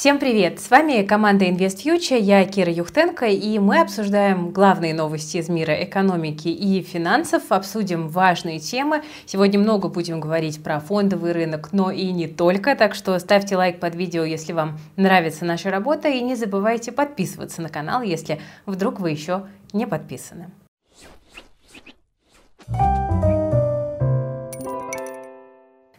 Всем привет! С вами команда InvestFuture, я Кира Юхтенко, и мы обсуждаем главные новости из мира экономики и финансов, обсудим важные темы. Сегодня много будем говорить про фондовый рынок, но и не только, так что ставьте лайк под видео, если вам нравится наша работа, и не забывайте подписываться на канал, если вдруг вы еще не подписаны.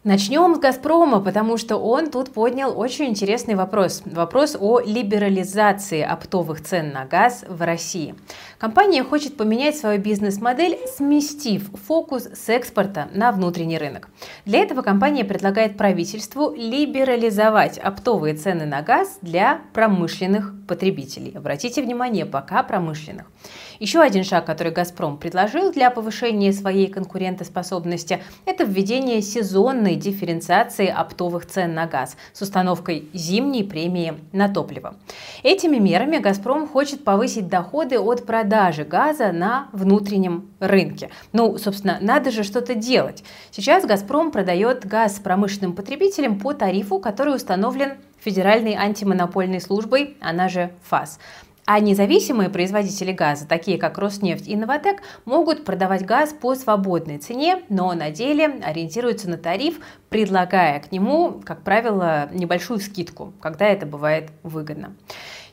Начнем с «Газпрома», потому что он тут поднял очень интересный вопрос. Вопрос о либерализации оптовых цен на газ в России. Компания хочет поменять свою бизнес-модель, сместив фокус с экспорта на внутренний рынок. Для этого компания предлагает правительству либерализовать оптовые цены на газ для промышленных потребителей. Обратите внимание, пока промышленных. Еще один шаг, который «Газпром» предложил для повышения своей конкурентоспособности, это введение сезонной дифференциации оптовых цен на газ с установкой зимней премии на топливо. Этими мерами «Газпром» хочет повысить доходы от продажи газа на внутреннем рынке. Ну, собственно, надо же что-то делать. Сейчас «Газпром» продает газ промышленным потребителям по тарифу, который установлен Федеральной антимонопольной службой, она же ФАС. А независимые производители газа, такие как Роснефть и Новотек, могут продавать газ по свободной цене, но на деле ориентируются на тариф, предлагая к нему, как правило, небольшую скидку, когда это бывает выгодно.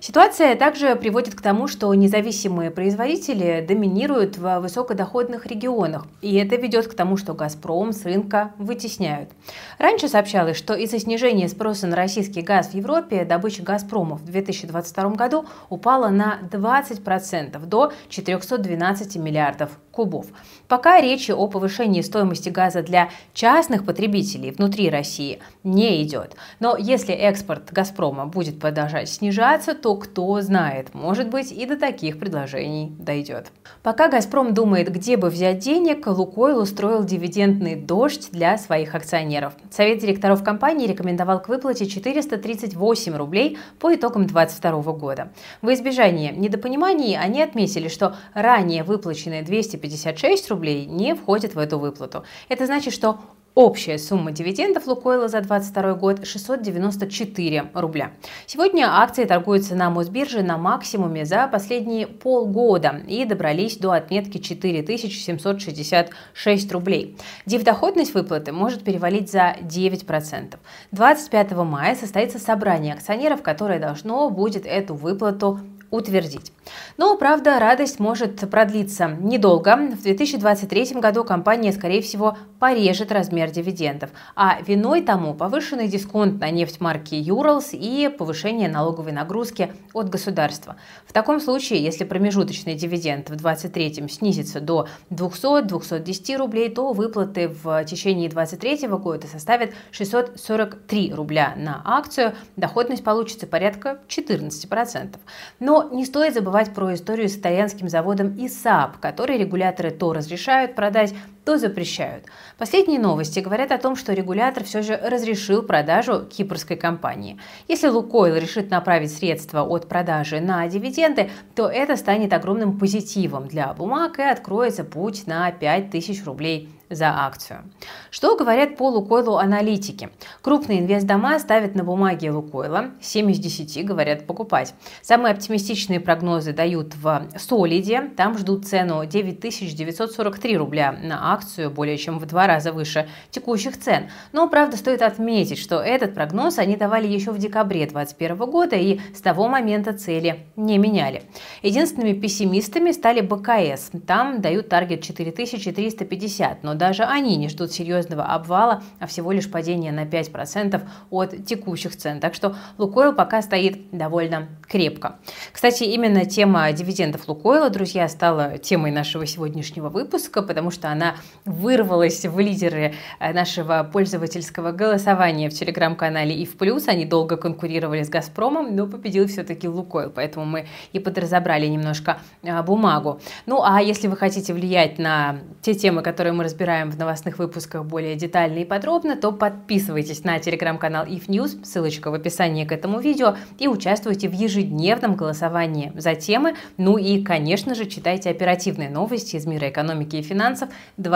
Ситуация также приводит к тому, что независимые производители доминируют в высокодоходных регионах, и это ведет к тому, что «Газпром» с рынка вытесняют. Раньше сообщалось, что из-за снижения спроса на российский газ в Европе добыча «Газпрома» в 2022 году упала на 20% до 412 миллиардов кубов. Пока речи о повышении стоимости газа для частных потребителей внутри России не идет. Но если экспорт «Газпрома» будет продолжать снижаться, то кто знает, может быть и до таких предложений дойдет. Пока «Газпром» думает, где бы взять денег, «Лукойл» устроил дивидендный дождь для своих акционеров. Совет директоров компании рекомендовал к выплате 438 рублей по итогам 2022 года. В избежание недопониманий они отметили, что ранее выплаченные 250 256 рублей не входит в эту выплату. Это значит, что Общая сумма дивидендов Лукойла за 2022 год 694 рубля. Сегодня акции торгуются на Мосбирже на максимуме за последние полгода и добрались до отметки 4766 рублей. Дивдоходность выплаты может перевалить за 9%. 25 мая состоится собрание акционеров, которое должно будет эту выплату утвердить. Но, правда, радость может продлиться недолго. В 2023 году компания, скорее всего, порежет размер дивидендов, а виной тому повышенный дисконт на нефть марки Юралс и повышение налоговой нагрузки от государства. В таком случае, если промежуточный дивиденд в 2023 снизится до 200-210 рублей, то выплаты в течение 2023 года составят 643 рубля на акцию, доходность получится порядка 14%. Но не стоит забывать про историю с итальянским заводом ИСАП, который регуляторы то разрешают продать, то запрещают. Последние новости говорят о том, что регулятор все же разрешил продажу кипрской компании. Если Лукойл решит направить средства от продажи на дивиденды, то это станет огромным позитивом для бумаг и откроется путь на 5000 рублей за акцию. Что говорят по Лукойлу аналитики? Крупные инвестдома ставят на бумаге Лукойла 7 из 10, говорят покупать. Самые оптимистичные прогнозы дают в Солиде, там ждут цену 9943 рубля на акцию, более чем в два раза выше текущих цен. Но, правда, стоит отметить, что этот прогноз они давали еще в декабре 2021 года и с того момента цели не меняли. Единственными пессимистами стали БКС, там дают таргет 4350, но даже они не ждут серьезного обвала, а всего лишь падения на 5% от текущих цен. Так что Лукойл пока стоит довольно крепко. Кстати, именно тема дивидендов Лукойла, друзья, стала темой нашего сегодняшнего выпуска, потому что она вырвалась в лидеры э, нашего пользовательского голосования в телеграм-канале и в плюс. Они долго конкурировали с Газпромом, но победил все-таки Лукойл, поэтому мы и подразобрали немножко э, бумагу. Ну а если вы хотите влиять на те темы, которые мы разбираем, в новостных выпусках более детально и подробно, то подписывайтесь на телеграм-канал If News, ссылочка в описании к этому видео, и участвуйте в ежедневном голосовании за темы. Ну и, конечно же, читайте оперативные новости из мира экономики и финансов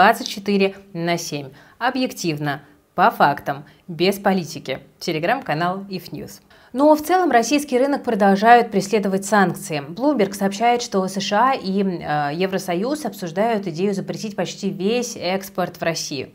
24 на 7. Объективно, по фактам, без политики. Телеграм-канал If News. Но в целом российский рынок продолжают преследовать санкции. Bloomberg сообщает, что США и э, Евросоюз обсуждают идею запретить почти весь экспорт в Россию.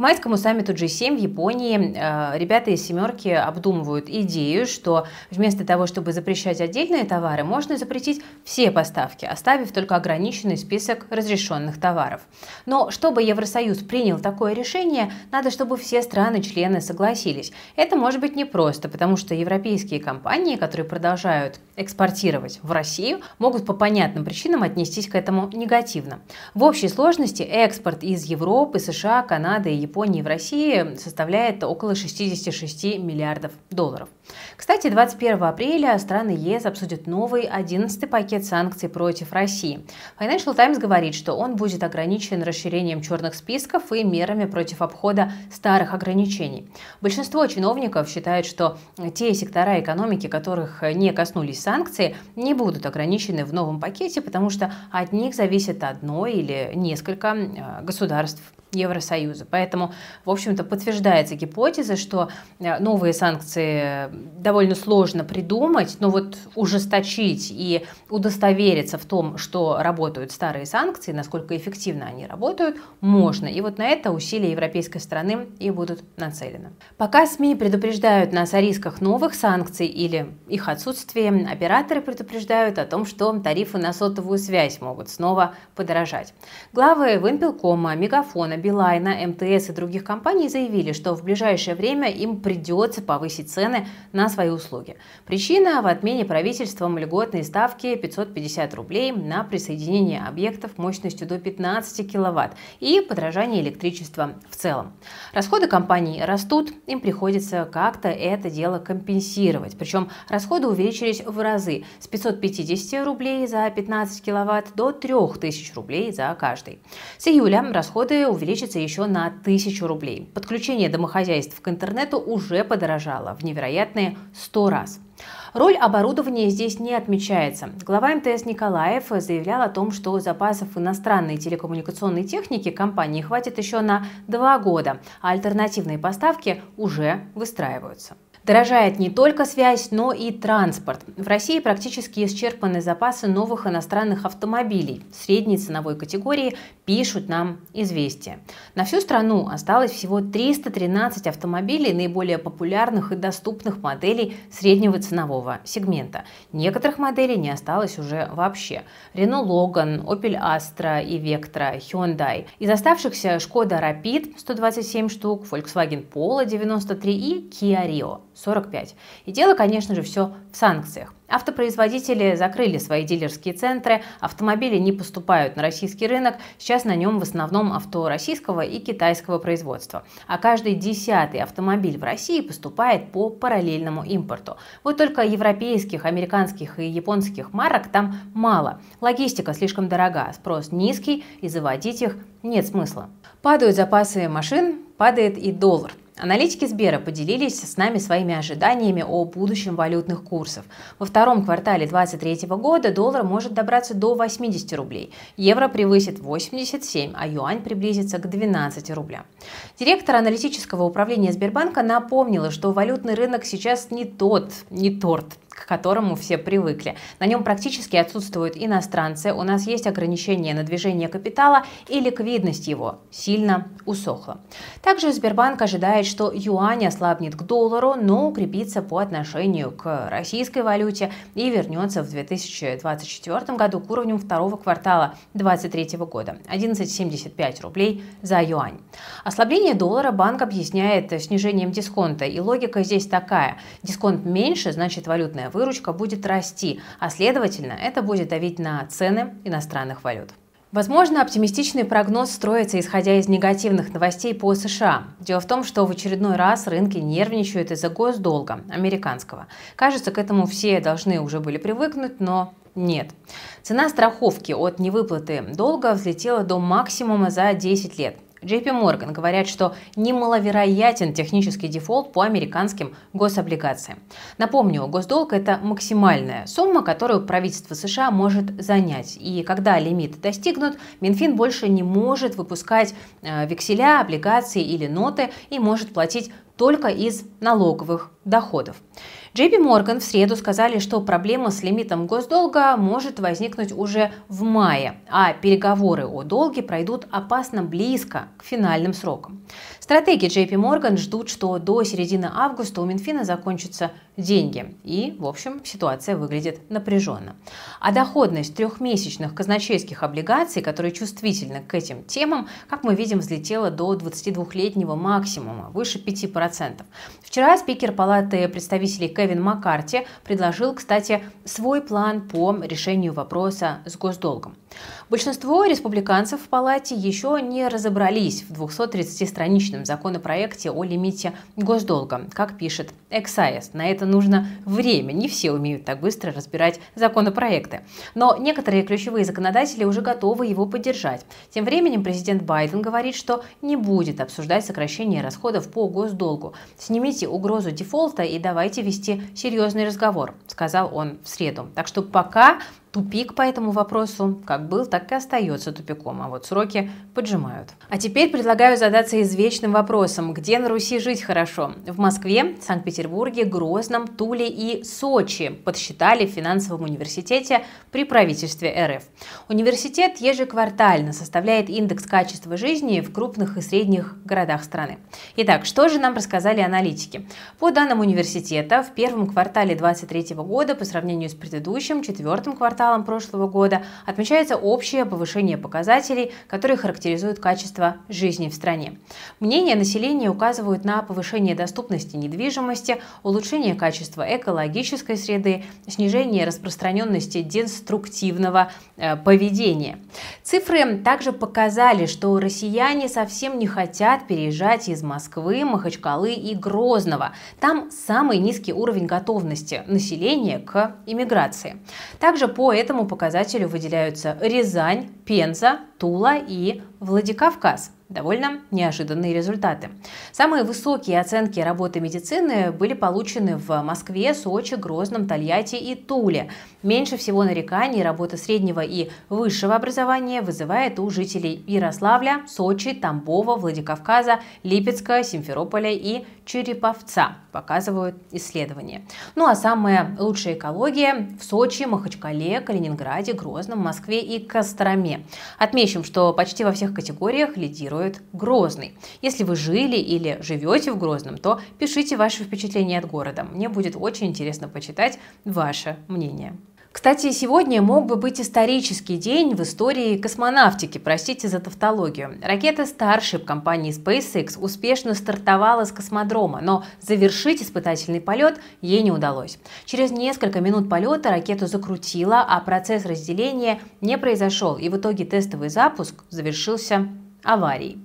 Майскому саммиту G7 в Японии э, ребята из «семерки» обдумывают идею, что вместо того, чтобы запрещать отдельные товары, можно запретить все поставки, оставив только ограниченный список разрешенных товаров. Но чтобы Евросоюз принял такое решение, надо, чтобы все страны-члены согласились. Это может быть непросто, потому что европейские компании, которые продолжают экспортировать в Россию, могут по понятным причинам отнестись к этому негативно. В общей сложности экспорт из Европы, США, Канады и Японии в России составляет около 66 миллиардов долларов. Кстати, 21 апреля страны ЕС обсудят новый 11 пакет санкций против России. Financial Times говорит, что он будет ограничен расширением черных списков и мерами против обхода старых ограничений. Большинство чиновников считают, что те сектора экономики, которых не коснулись санкции, не будут ограничены в новом пакете, потому что от них зависит одно или несколько э, государств Евросоюза. Поэтому, в общем-то, подтверждается гипотеза, что э, новые санкции довольно сложно придумать, но вот ужесточить и удостовериться в том, что работают старые санкции, насколько эффективно они работают, можно. И вот на это усилия европейской страны и будут нацелены. Пока СМИ предупреждают нас о рисках новых санкций или их отсутствии, операторы предупреждают о том, что тарифы на сотовую связь могут снова подорожать. Главы Вимпелкома, Мегафона, Билайна, МТС и других компаний заявили, что в ближайшее время им придется повысить цены на свои услуги. Причина в отмене правительством льготной ставки 550 рублей на присоединение объектов мощностью до 15 киловатт и подражание электричества в целом. Расходы компаний растут, им приходится как-то это дело компенсировать. Причем расходы увеличились в разы с 550 рублей за 15 киловатт до 3000 рублей за каждый. С июля расходы увеличились увеличится еще на 1000 рублей. Подключение домохозяйств к интернету уже подорожало в невероятные 100 раз. Роль оборудования здесь не отмечается. Глава МТС Николаев заявлял о том, что запасов иностранной телекоммуникационной техники компании хватит еще на два года, а альтернативные поставки уже выстраиваются. Дорожает не только связь, но и транспорт. В России практически исчерпаны запасы новых иностранных автомобилей средней ценовой категории, пишут нам известия. На всю страну осталось всего 313 автомобилей наиболее популярных и доступных моделей среднего ценового сегмента. Некоторых моделей не осталось уже вообще. Renault Logan, Opel Astra и Vectra, Hyundai. Из оставшихся Skoda Rapid 127 штук, Volkswagen Polo 93 и Kia Rio 45. И дело, конечно же, все в санкциях. Автопроизводители закрыли свои дилерские центры, автомобили не поступают на российский рынок, сейчас на нем в основном авто российского и китайского производства. А каждый десятый автомобиль в России поступает по параллельному импорту. Вот только европейских, американских и японских марок там мало. Логистика слишком дорога, спрос низкий и заводить их нет смысла. Падают запасы машин, падает и доллар. Аналитики Сбера поделились с нами своими ожиданиями о будущем валютных курсов. Во втором квартале 2023 года доллар может добраться до 80 рублей, евро превысит 87, а юань приблизится к 12 рублям. Директор аналитического управления Сбербанка напомнила, что валютный рынок сейчас не тот, не торт, к которому все привыкли. На нем практически отсутствуют иностранцы, у нас есть ограничения на движение капитала и ликвидность его сильно усохла. Также Сбербанк ожидает, что юань ослабнет к доллару, но укрепится по отношению к российской валюте и вернется в 2024 году к уровню второго квартала 2023 года 11,75 рублей за юань. Ослабление доллара банк объясняет снижением дисконта, и логика здесь такая. Дисконт меньше, значит валютная выручка будет расти, а следовательно это будет давить на цены иностранных валют. Возможно, оптимистичный прогноз строится исходя из негативных новостей по США. Дело в том, что в очередной раз рынки нервничают из-за госдолга американского. Кажется, к этому все должны уже были привыкнуть, но нет. Цена страховки от невыплаты долга взлетела до максимума за 10 лет. JP Morgan говорят, что немаловероятен технический дефолт по американским гособлигациям. Напомню, госдолг – это максимальная сумма, которую правительство США может занять. И когда лимит достигнут, Минфин больше не может выпускать э, векселя, облигации или ноты и может платить только из налоговых доходов. JP Morgan в среду сказали, что проблема с лимитом госдолга может возникнуть уже в мае, а переговоры о долге пройдут опасно близко к финальным срокам. Стратеги JP Morgan ждут, что до середины августа у Минфина закончатся деньги. И, в общем, ситуация выглядит напряженно. А доходность трехмесячных казначейских облигаций, которые чувствительны к этим темам, как мы видим, взлетела до 22-летнего максимума, выше 5%. Вчера спикер Палаты представителей Кевин Маккарти предложил, кстати, свой план по решению вопроса с госдолгом. Большинство республиканцев в Палате еще не разобрались в 230-страничном законопроекте о лимите госдолга, как пишет Axios. На это нужно время, не все умеют так быстро разбирать законопроекты. Но некоторые ключевые законодатели уже готовы его поддержать. Тем временем президент Байден говорит, что не будет обсуждать сокращение расходов по госдолгу. Снимите угрозу дефолта и давайте вести серьезный разговор, сказал он в среду. Так что пока Тупик по этому вопросу как был, так и остается тупиком, а вот сроки поджимают. А теперь предлагаю задаться извечным вопросом, где на Руси жить хорошо? В Москве, Санкт-Петербурге, Грозном, Туле и Сочи подсчитали в финансовом университете при правительстве РФ. Университет ежеквартально составляет индекс качества жизни в крупных и средних городах страны. Итак, что же нам рассказали аналитики? По данным университета, в первом квартале 2023 года по сравнению с предыдущим, четвертым кварталом кварталам прошлого года отмечается общее повышение показателей, которые характеризуют качество жизни в стране. Мнения населения указывают на повышение доступности недвижимости, улучшение качества экологической среды, снижение распространенности деструктивного э, поведения. Цифры также показали, что россияне совсем не хотят переезжать из Москвы, Махачкалы и Грозного. Там самый низкий уровень готовности населения к иммиграции. Также по по этому показателю выделяются Рязань, Пенза, Тула и Владикавказ довольно неожиданные результаты. Самые высокие оценки работы медицины были получены в Москве, Сочи, Грозном, Тольятти и Туле. Меньше всего нареканий работа среднего и высшего образования вызывает у жителей Ярославля, Сочи, Тамбова, Владикавказа, Липецка, Симферополя и Череповца, показывают исследования. Ну а самая лучшая экология в Сочи, Махачкале, Калининграде, Грозном, Москве и Костроме. Отмечим, что почти во всех категориях лидирует Грозный. Если вы жили или живете в Грозном, то пишите ваши впечатления от города. Мне будет очень интересно почитать ваше мнение. Кстати, сегодня мог бы быть исторический день в истории космонавтики, простите за тавтологию. Ракета Starship компании SpaceX успешно стартовала с космодрома, но завершить испытательный полет ей не удалось. Через несколько минут полета ракету закрутило, а процесс разделения не произошел, и в итоге тестовый запуск завершился аварий.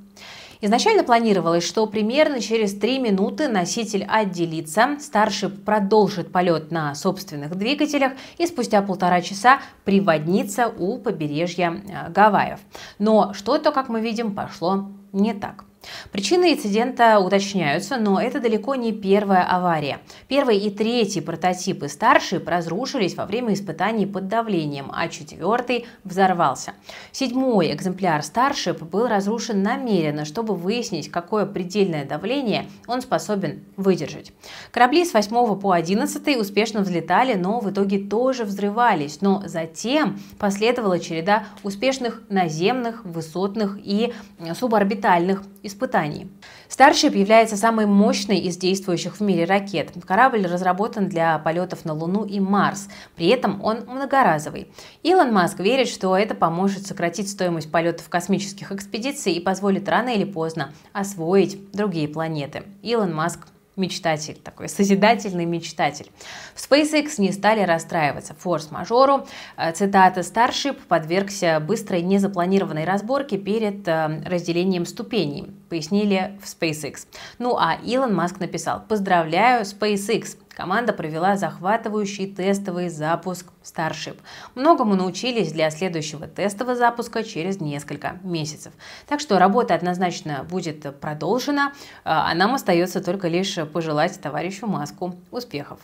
Изначально планировалось, что примерно через 3 минуты носитель отделится, старший продолжит полет на собственных двигателях и спустя полтора часа приводнится у побережья э, Гавайев. Но что-то, как мы видим, пошло не так. Причины инцидента уточняются, но это далеко не первая авария. Первый и третий прототипы старшие разрушились во время испытаний под давлением, а четвертый взорвался. Седьмой экземпляр Starship был разрушен намеренно, чтобы выяснить, какое предельное давление он способен выдержать. Корабли с 8 по 11 успешно взлетали, но в итоге тоже взрывались. Но затем последовала череда успешных наземных, высотных и суборбитальных испытаний. Starship является самой мощной из действующих в мире ракет. Корабль разработан для полетов на Луну и Марс. При этом он многоразовый. Илон Маск верит, что это поможет сократить стоимость полетов космических экспедиций и позволит рано или поздно освоить другие планеты. Илон Маск мечтатель, такой созидательный мечтатель. В SpaceX не стали расстраиваться. Форс-мажору, э, цитата, Starship подвергся быстрой незапланированной разборке перед э, разделением ступеней, пояснили в SpaceX. Ну а Илон Маск написал, поздравляю SpaceX, Команда провела захватывающий тестовый запуск Starship. Многому научились для следующего тестового запуска через несколько месяцев. Так что работа однозначно будет продолжена, а нам остается только лишь пожелать товарищу Маску успехов.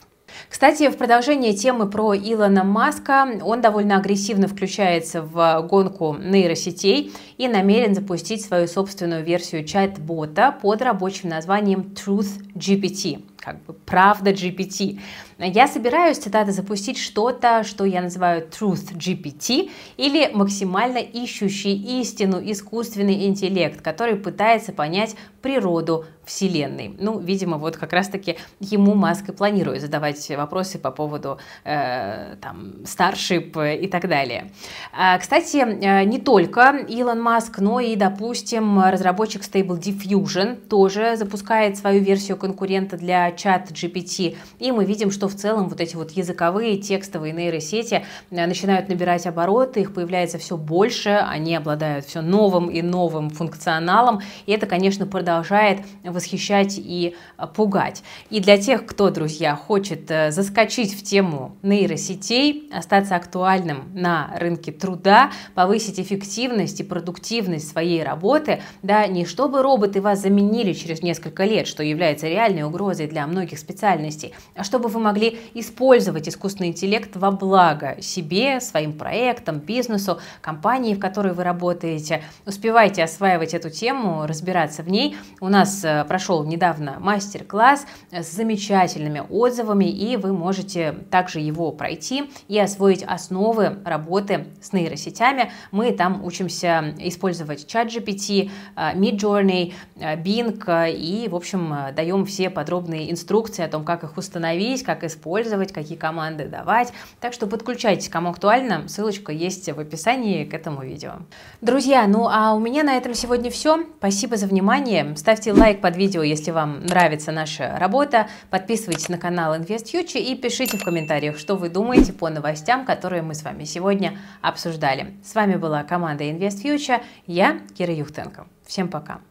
Кстати, в продолжение темы про Илона Маска, он довольно агрессивно включается в гонку нейросетей и намерен запустить свою собственную версию чат-бота под рабочим названием Truth GPT. Как бы правда GPT. Я собираюсь, цитаты, запустить что-то, что я называю Truth GPT, или максимально ищущий истину искусственный интеллект, который пытается понять природу Вселенной. Ну, видимо, вот как раз-таки ему Маск и планирует задавать вопросы по поводу э, там, Starship и так далее. А, кстати, э, не только Илон Маск, но и, допустим, разработчик Stable Diffusion тоже запускает свою версию конкурента для чат GPT, и мы видим, что в целом вот эти вот языковые текстовые нейросети э, начинают набирать обороты, их появляется все больше, они обладают все новым и новым функционалом, и это, конечно, продолжает восхищать и э, пугать. И для тех, кто, друзья, хочет э, заскочить в тему нейросетей, остаться актуальным на рынке труда, повысить эффективность и продуктивность своей работы, да, не чтобы роботы вас заменили через несколько лет, что является реальной угрозой для многих специальностей, а чтобы вы могли использовать искусственный интеллект во благо себе, своим проектам, бизнесу, компании, в которой вы работаете. Успевайте осваивать эту тему, разбираться в ней. У нас э, прошел недавно мастер-класс с замечательными отзывами, и вы можете также его пройти и освоить основы работы с нейросетями. Мы там учимся использовать ChatGPT, э, Midjourney, э, Bing и, в общем, даем все подробные инструкции о том, как их установить, как использовать, какие команды давать. Так что подключайтесь, кому актуально, ссылочка есть в описании к этому видео. Друзья, ну а у меня на этом сегодня все. Спасибо за внимание. Ставьте лайк под видео, если вам нравится наша работа. Подписывайтесь на канал InvestFuture и пишите в комментариях, что вы думаете по новостям, которые мы с вами сегодня обсуждали. С вами была команда InvestFuture. Я Кира Юхтенко. Всем пока.